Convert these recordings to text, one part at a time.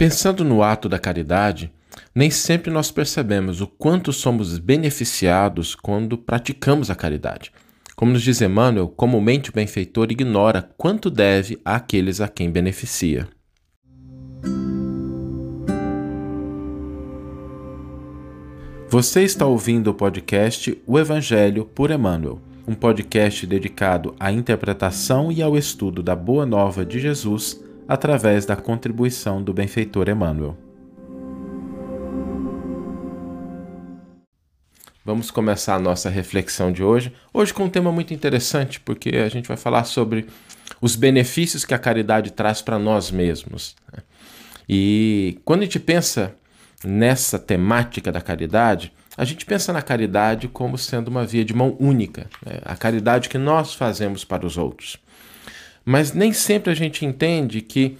Pensando no ato da caridade, nem sempre nós percebemos o quanto somos beneficiados quando praticamos a caridade. Como nos diz Emmanuel, comumente o benfeitor ignora quanto deve àqueles a quem beneficia. Você está ouvindo o podcast O Evangelho por Emmanuel, um podcast dedicado à interpretação e ao estudo da Boa Nova de Jesus através da contribuição do benfeitor Emmanuel. Vamos começar a nossa reflexão de hoje. Hoje com um tema muito interessante, porque a gente vai falar sobre os benefícios que a caridade traz para nós mesmos. Né? E quando a gente pensa nessa temática da caridade, a gente pensa na caridade como sendo uma via de mão única, né? a caridade que nós fazemos para os outros. Mas nem sempre a gente entende que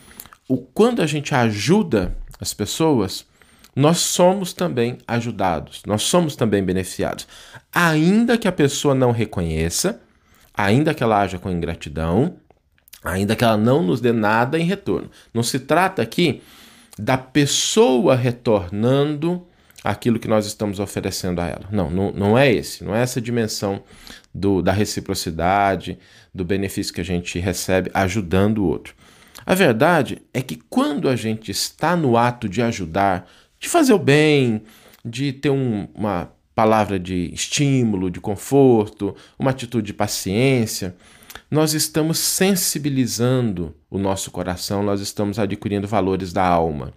o, quando a gente ajuda as pessoas, nós somos também ajudados, nós somos também beneficiados. Ainda que a pessoa não reconheça, ainda que ela haja com ingratidão, ainda que ela não nos dê nada em retorno. Não se trata aqui da pessoa retornando aquilo que nós estamos oferecendo a ela. Não, não, não é esse, não é essa dimensão do, da reciprocidade, do benefício que a gente recebe ajudando o outro. A verdade é que quando a gente está no ato de ajudar, de fazer o bem, de ter um, uma palavra de estímulo, de conforto, uma atitude de paciência, nós estamos sensibilizando o nosso coração, nós estamos adquirindo valores da alma.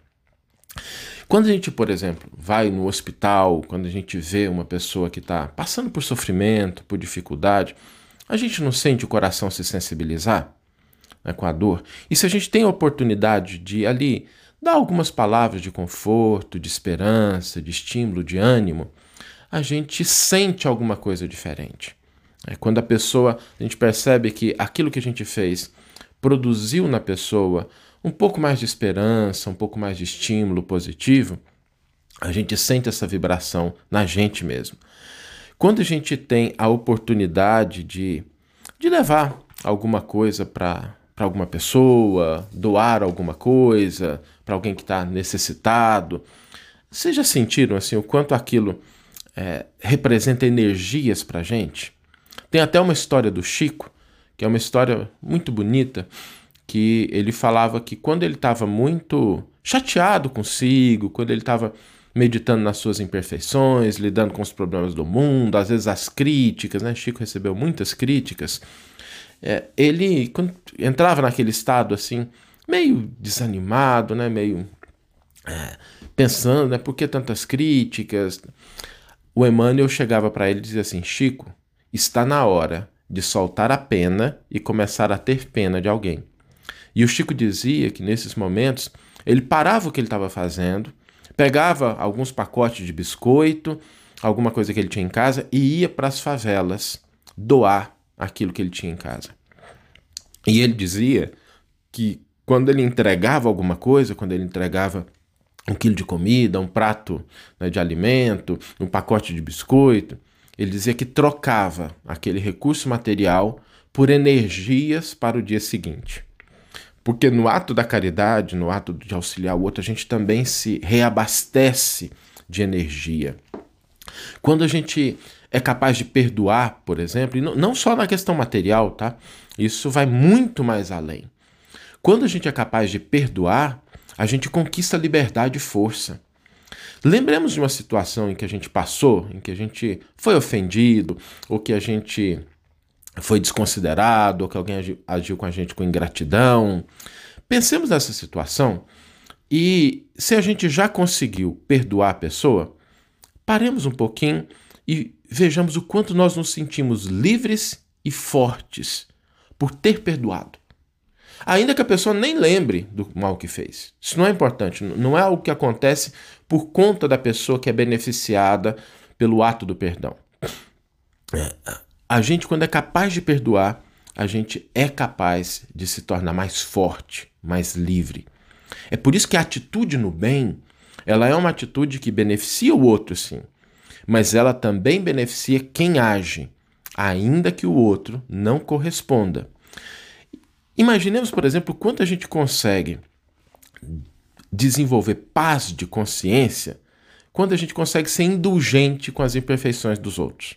Quando a gente, por exemplo, vai no hospital, quando a gente vê uma pessoa que está passando por sofrimento, por dificuldade, a gente não sente o coração se sensibilizar né, com a dor? E se a gente tem a oportunidade de ali dar algumas palavras de conforto, de esperança, de estímulo, de ânimo, a gente sente alguma coisa diferente. É quando a pessoa, a gente percebe que aquilo que a gente fez produziu na pessoa um pouco mais de esperança, um pouco mais de estímulo positivo, a gente sente essa vibração na gente mesmo. Quando a gente tem a oportunidade de, de levar alguma coisa para alguma pessoa, doar alguma coisa para alguém que está necessitado, vocês já sentiram assim o quanto aquilo é, representa energias para a gente? Tem até uma história do Chico, que é uma história muito bonita, que ele falava que quando ele estava muito chateado consigo, quando ele estava meditando nas suas imperfeições, lidando com os problemas do mundo, às vezes as críticas, né? Chico recebeu muitas críticas. É, ele quando entrava naquele estado assim, meio desanimado, né? Meio é, pensando, né? Por que tantas críticas? O Emmanuel chegava para ele e dizia assim: Chico, está na hora de soltar a pena e começar a ter pena de alguém. E o Chico dizia que nesses momentos ele parava o que ele estava fazendo, pegava alguns pacotes de biscoito, alguma coisa que ele tinha em casa e ia para as favelas doar aquilo que ele tinha em casa. E ele dizia que quando ele entregava alguma coisa, quando ele entregava um quilo de comida, um prato né, de alimento, um pacote de biscoito, ele dizia que trocava aquele recurso material por energias para o dia seguinte. Porque no ato da caridade, no ato de auxiliar o outro, a gente também se reabastece de energia. Quando a gente é capaz de perdoar, por exemplo, e não só na questão material, tá? Isso vai muito mais além. Quando a gente é capaz de perdoar, a gente conquista liberdade e força. Lembremos de uma situação em que a gente passou, em que a gente foi ofendido, ou que a gente foi desconsiderado, ou que alguém agiu, agiu com a gente com ingratidão. Pensemos nessa situação e se a gente já conseguiu perdoar a pessoa, paremos um pouquinho e vejamos o quanto nós nos sentimos livres e fortes por ter perdoado. Ainda que a pessoa nem lembre do mal que fez. Isso não é importante, não é algo que acontece por conta da pessoa que é beneficiada pelo ato do perdão. É, a gente, quando é capaz de perdoar, a gente é capaz de se tornar mais forte, mais livre. É por isso que a atitude no bem, ela é uma atitude que beneficia o outro, sim, mas ela também beneficia quem age, ainda que o outro não corresponda. Imaginemos, por exemplo, quanto a gente consegue desenvolver paz de consciência quando a gente consegue ser indulgente com as imperfeições dos outros.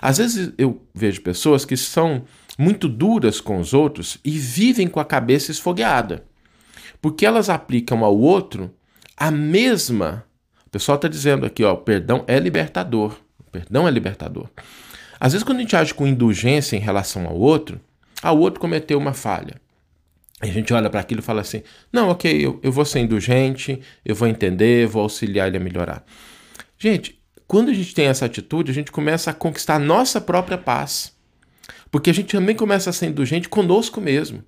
Às vezes eu vejo pessoas que são muito duras com os outros e vivem com a cabeça esfogueada, porque elas aplicam ao outro a mesma. O pessoal está dizendo aqui, ó, perdão é libertador. Perdão é libertador. Às vezes, quando a gente age com indulgência em relação ao outro, ao outro cometeu uma falha. A gente olha para aquilo e fala assim: não, ok, eu, eu vou ser indulgente, eu vou entender, vou auxiliar ele a melhorar. Gente, quando a gente tem essa atitude, a gente começa a conquistar a nossa própria paz. Porque a gente também começa a ser indulgente conosco mesmo.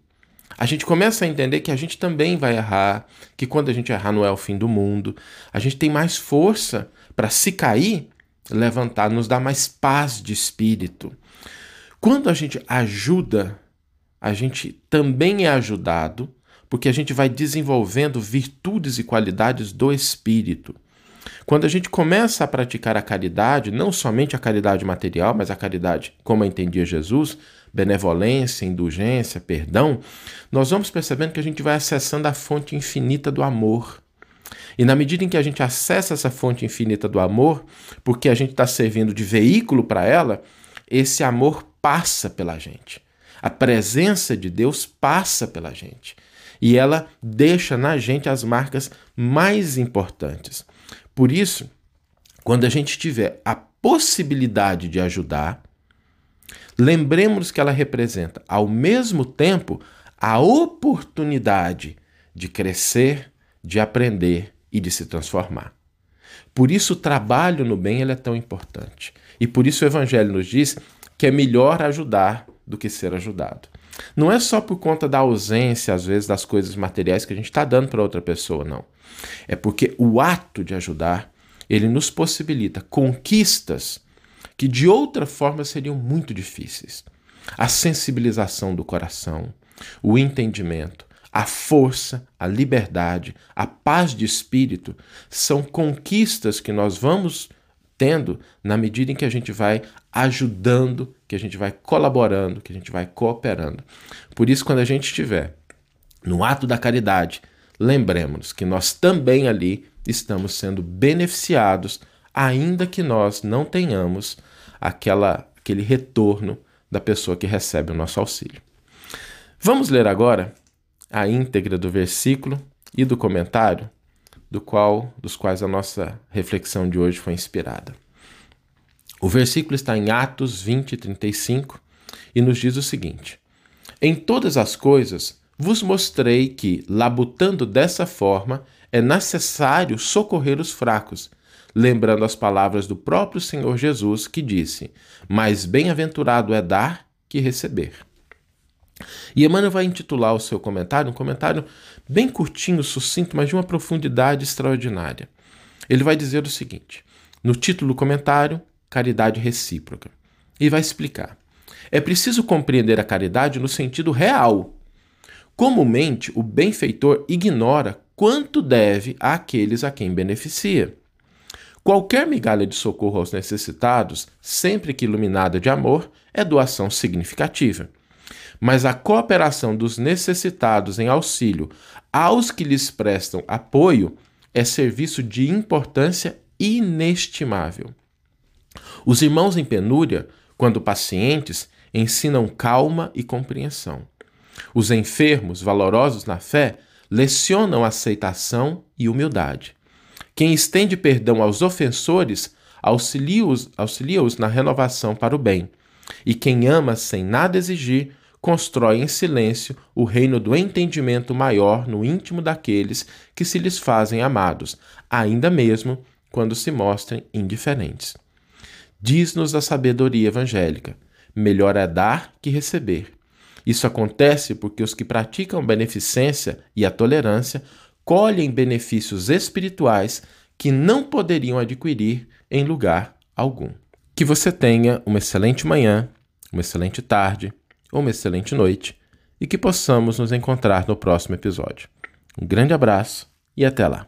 A gente começa a entender que a gente também vai errar, que quando a gente errar não é o fim do mundo. A gente tem mais força para se cair, levantar, nos dá mais paz de espírito. Quando a gente ajuda a gente também é ajudado, porque a gente vai desenvolvendo virtudes e qualidades do espírito. Quando a gente começa a praticar a caridade, não somente a caridade material, mas a caridade como a entendia Jesus, benevolência, indulgência, perdão, nós vamos percebendo que a gente vai acessando a fonte infinita do amor. E na medida em que a gente acessa essa fonte infinita do amor, porque a gente está servindo de veículo para ela, esse amor passa pela gente. A presença de Deus passa pela gente e ela deixa na gente as marcas mais importantes. Por isso, quando a gente tiver a possibilidade de ajudar, lembremos que ela representa, ao mesmo tempo, a oportunidade de crescer, de aprender e de se transformar. Por isso, o trabalho no bem é tão importante. E por isso o Evangelho nos diz que é melhor ajudar do que ser ajudado. Não é só por conta da ausência, às vezes, das coisas materiais que a gente está dando para outra pessoa, não. É porque o ato de ajudar, ele nos possibilita conquistas que de outra forma seriam muito difíceis. A sensibilização do coração, o entendimento, a força, a liberdade, a paz de espírito são conquistas que nós vamos tendo na medida em que a gente vai ajudando, que a gente vai colaborando, que a gente vai cooperando. Por isso, quando a gente estiver no ato da caridade, lembremos que nós também ali estamos sendo beneficiados, ainda que nós não tenhamos aquela, aquele retorno da pessoa que recebe o nosso auxílio. Vamos ler agora a íntegra do versículo e do comentário do qual dos quais a nossa reflexão de hoje foi inspirada. O versículo está em Atos 20, 35 e nos diz o seguinte: Em todas as coisas vos mostrei que, labutando dessa forma, é necessário socorrer os fracos, lembrando as palavras do próprio Senhor Jesus, que disse: Mais bem-aventurado é dar que receber. E Emmanuel vai intitular o seu comentário, um comentário bem curtinho, sucinto, mas de uma profundidade extraordinária. Ele vai dizer o seguinte: no título do comentário, Caridade Recíproca. E vai explicar. É preciso compreender a caridade no sentido real. Comumente, o benfeitor ignora quanto deve àqueles a quem beneficia. Qualquer migalha de socorro aos necessitados, sempre que iluminada de amor, é doação significativa mas a cooperação dos necessitados em auxílio aos que lhes prestam apoio é serviço de importância inestimável. Os irmãos em penúria, quando pacientes, ensinam calma e compreensão. Os enfermos, valorosos na fé, lecionam aceitação e humildade. Quem estende perdão aos ofensores auxilia-os auxilia na renovação para o bem. E quem ama sem nada exigir, constrói em silêncio o reino do entendimento maior no íntimo daqueles que se lhes fazem amados, ainda mesmo quando se mostrem indiferentes. Diz-nos a sabedoria evangélica: melhor é dar que receber. Isso acontece porque os que praticam beneficência e a tolerância colhem benefícios espirituais que não poderiam adquirir em lugar algum. Que você tenha uma excelente manhã, uma excelente tarde uma excelente noite e que possamos nos encontrar no próximo episódio. Um grande abraço e até lá!